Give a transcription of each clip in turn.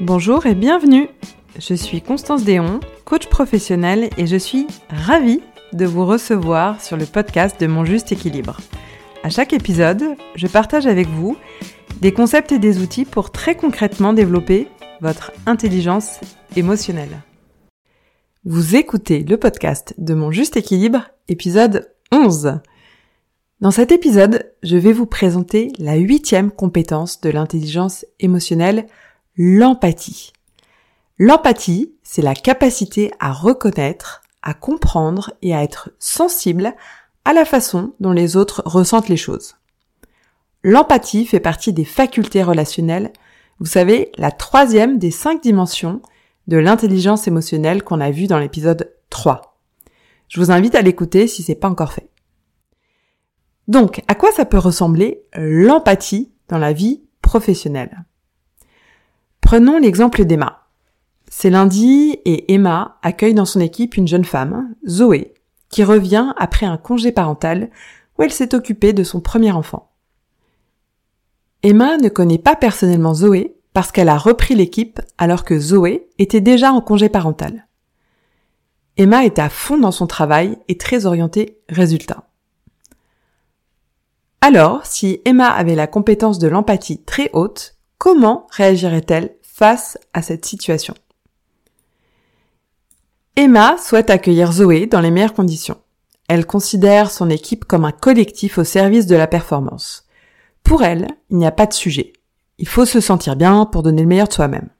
Bonjour et bienvenue. Je suis Constance Déon, coach professionnel et je suis ravie de vous recevoir sur le podcast de Mon Juste Équilibre. À chaque épisode, je partage avec vous des concepts et des outils pour très concrètement développer votre intelligence émotionnelle. Vous écoutez le podcast de Mon Juste Équilibre, épisode 11. Dans cet épisode, je vais vous présenter la huitième compétence de l'intelligence émotionnelle, l'empathie. L'empathie, c'est la capacité à reconnaître, à comprendre et à être sensible à la façon dont les autres ressentent les choses. L'empathie fait partie des facultés relationnelles, vous savez, la troisième des cinq dimensions de l'intelligence émotionnelle qu'on a vu dans l'épisode 3. Je vous invite à l'écouter si c'est pas encore fait. Donc, à quoi ça peut ressembler l'empathie dans la vie professionnelle? Prenons l'exemple d'Emma. C'est lundi et Emma accueille dans son équipe une jeune femme, Zoé, qui revient après un congé parental où elle s'est occupée de son premier enfant. Emma ne connaît pas personnellement Zoé parce qu'elle a repris l'équipe alors que Zoé était déjà en congé parental. Emma est à fond dans son travail et très orientée résultat. Alors, si Emma avait la compétence de l'empathie très haute, comment réagirait-elle face à cette situation? Emma souhaite accueillir Zoé dans les meilleures conditions. Elle considère son équipe comme un collectif au service de la performance. Pour elle, il n'y a pas de sujet. Il faut se sentir bien pour donner le meilleur de soi-même.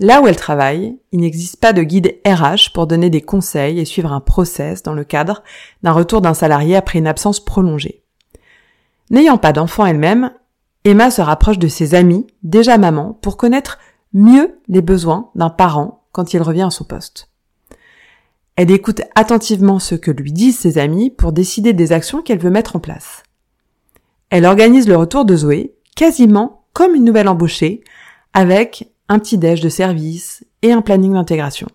Là où elle travaille, il n'existe pas de guide RH pour donner des conseils et suivre un process dans le cadre d'un retour d'un salarié après une absence prolongée. N'ayant pas d'enfant elle-même, Emma se rapproche de ses amis, déjà maman, pour connaître mieux les besoins d'un parent quand il revient à son poste. Elle écoute attentivement ce que lui disent ses amis pour décider des actions qu'elle veut mettre en place. Elle organise le retour de Zoé quasiment comme une nouvelle embauchée, avec un petit déj de service et un planning d'intégration.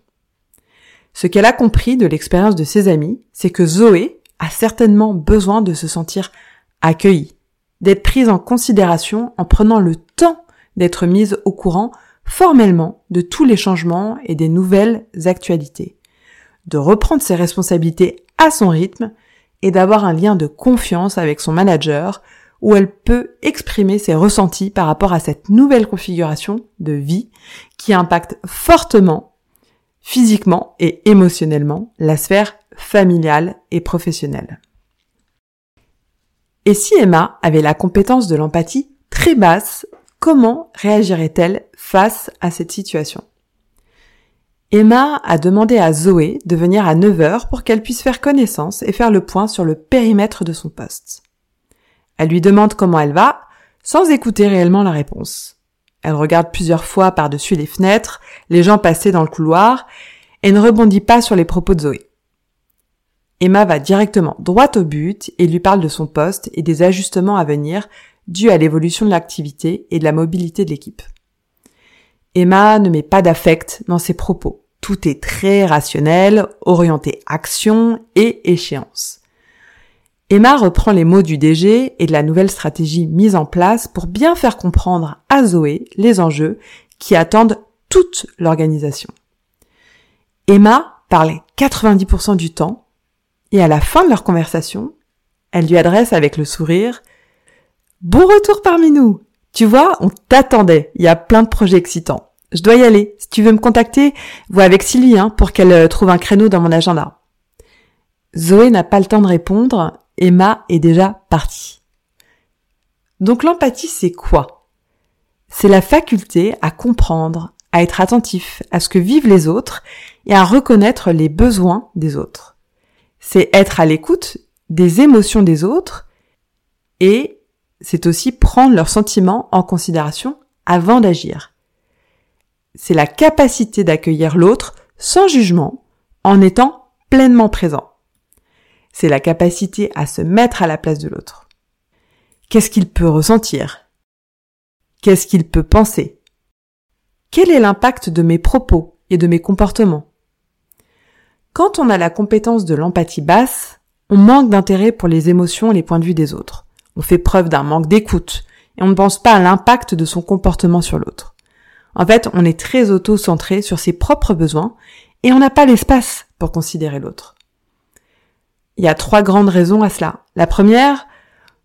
Ce qu'elle a compris de l'expérience de ses amis, c'est que Zoé a certainement besoin de se sentir accueillie, d'être prise en considération en prenant le temps d'être mise au courant formellement de tous les changements et des nouvelles actualités, de reprendre ses responsabilités à son rythme et d'avoir un lien de confiance avec son manager où elle peut exprimer ses ressentis par rapport à cette nouvelle configuration de vie qui impacte fortement physiquement et émotionnellement la sphère familiale et professionnelle. Et si Emma avait la compétence de l'empathie très basse, comment réagirait-elle face à cette situation? Emma a demandé à Zoé de venir à 9h pour qu'elle puisse faire connaissance et faire le point sur le périmètre de son poste. Elle lui demande comment elle va, sans écouter réellement la réponse. Elle regarde plusieurs fois par-dessus les fenêtres, les gens passer dans le couloir, et ne rebondit pas sur les propos de Zoé. Emma va directement droit au but et lui parle de son poste et des ajustements à venir dus à l'évolution de l'activité et de la mobilité de l'équipe. Emma ne met pas d'affect dans ses propos. Tout est très rationnel, orienté action et échéance. Emma reprend les mots du DG et de la nouvelle stratégie mise en place pour bien faire comprendre à Zoé les enjeux qui attendent toute l'organisation. Emma parle 90% du temps et à la fin de leur conversation, elle lui adresse avec le sourire Bon retour parmi nous. Tu vois, on t'attendait. Il y a plein de projets excitants. Je dois y aller. Si tu veux me contacter, vois avec Sylvie hein, pour qu'elle euh, trouve un créneau dans mon agenda. Zoé n'a pas le temps de répondre. Emma est déjà partie. Donc l'empathie, c'est quoi? C'est la faculté à comprendre, à être attentif à ce que vivent les autres et à reconnaître les besoins des autres c'est être à l'écoute des émotions des autres et c'est aussi prendre leurs sentiments en considération avant d'agir. C'est la capacité d'accueillir l'autre sans jugement en étant pleinement présent. C'est la capacité à se mettre à la place de l'autre. Qu'est-ce qu'il peut ressentir? Qu'est-ce qu'il peut penser? Quel est l'impact de mes propos et de mes comportements? Quand on a la compétence de l'empathie basse, on manque d'intérêt pour les émotions et les points de vue des autres. On fait preuve d'un manque d'écoute et on ne pense pas à l'impact de son comportement sur l'autre. En fait, on est très auto-centré sur ses propres besoins et on n'a pas l'espace pour considérer l'autre. Il y a trois grandes raisons à cela. La première,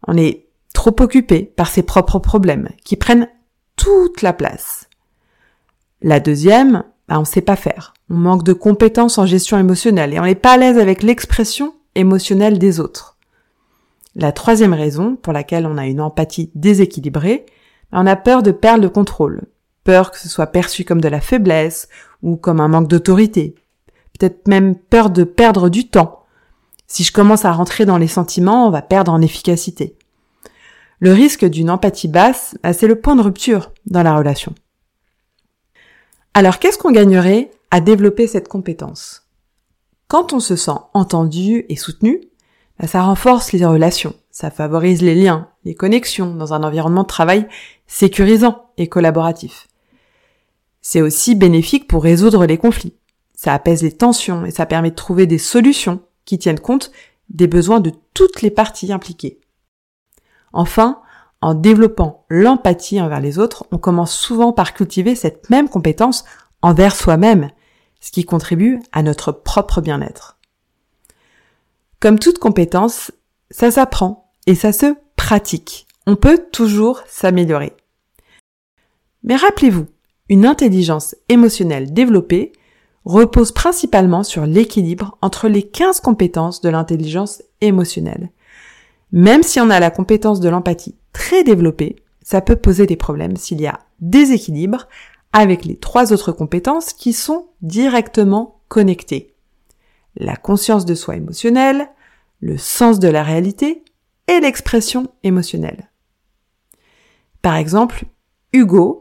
on est trop occupé par ses propres problèmes qui prennent toute la place. La deuxième, bah, on ne sait pas faire. On manque de compétences en gestion émotionnelle et on n'est pas à l'aise avec l'expression émotionnelle des autres. La troisième raison pour laquelle on a une empathie déséquilibrée, on a peur de perdre le contrôle. Peur que ce soit perçu comme de la faiblesse ou comme un manque d'autorité. Peut-être même peur de perdre du temps. Si je commence à rentrer dans les sentiments, on va perdre en efficacité. Le risque d'une empathie basse, bah, c'est le point de rupture dans la relation. Alors qu'est-ce qu'on gagnerait à développer cette compétence Quand on se sent entendu et soutenu, bah, ça renforce les relations, ça favorise les liens, les connexions dans un environnement de travail sécurisant et collaboratif. C'est aussi bénéfique pour résoudre les conflits. Ça apaise les tensions et ça permet de trouver des solutions qui tiennent compte des besoins de toutes les parties impliquées. Enfin, en développant l'empathie envers les autres, on commence souvent par cultiver cette même compétence envers soi-même, ce qui contribue à notre propre bien-être. Comme toute compétence, ça s'apprend et ça se pratique. On peut toujours s'améliorer. Mais rappelez-vous, une intelligence émotionnelle développée repose principalement sur l'équilibre entre les 15 compétences de l'intelligence émotionnelle. Même si on a la compétence de l'empathie très développée, ça peut poser des problèmes s'il y a déséquilibre avec les trois autres compétences qui sont directement connectées. La conscience de soi émotionnelle, le sens de la réalité et l'expression émotionnelle. Par exemple, Hugo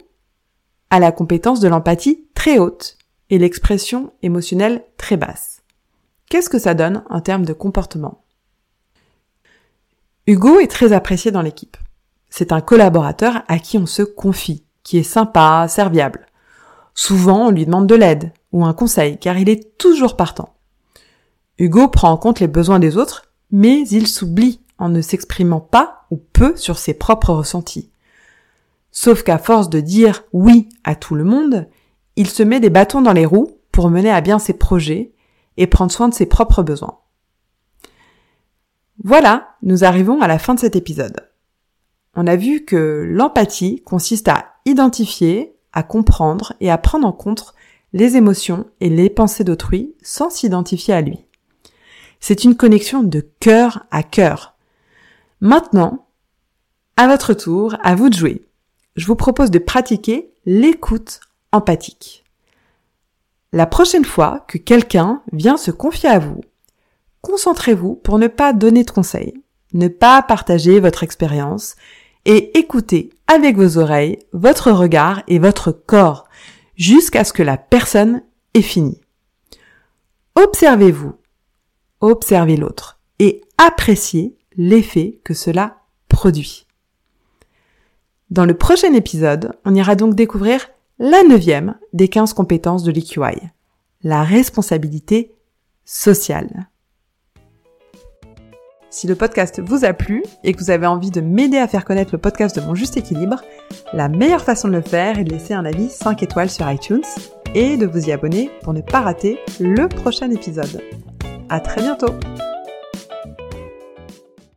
a la compétence de l'empathie très haute et l'expression émotionnelle très basse. Qu'est-ce que ça donne en termes de comportement? Hugo est très apprécié dans l'équipe. C'est un collaborateur à qui on se confie, qui est sympa, serviable. Souvent, on lui demande de l'aide ou un conseil, car il est toujours partant. Hugo prend en compte les besoins des autres, mais il s'oublie en ne s'exprimant pas ou peu sur ses propres ressentis. Sauf qu'à force de dire oui à tout le monde, il se met des bâtons dans les roues pour mener à bien ses projets et prendre soin de ses propres besoins. Voilà, nous arrivons à la fin de cet épisode. On a vu que l'empathie consiste à identifier, à comprendre et à prendre en compte les émotions et les pensées d'autrui sans s'identifier à lui. C'est une connexion de cœur à cœur. Maintenant, à votre tour, à vous de jouer. Je vous propose de pratiquer l'écoute empathique. La prochaine fois que quelqu'un vient se confier à vous, concentrez-vous pour ne pas donner de conseils, ne pas partager votre expérience et écoutez avec vos oreilles, votre regard et votre corps jusqu'à ce que la personne ait fini. Observez-vous, observez l'autre et appréciez l'effet que cela produit. Dans le prochain épisode, on ira donc découvrir la neuvième des 15 compétences de l'EQI, la responsabilité sociale. Si le podcast vous a plu et que vous avez envie de m'aider à faire connaître le podcast de mon juste équilibre, la meilleure façon de le faire est de laisser un avis 5 étoiles sur iTunes et de vous y abonner pour ne pas rater le prochain épisode. À très bientôt!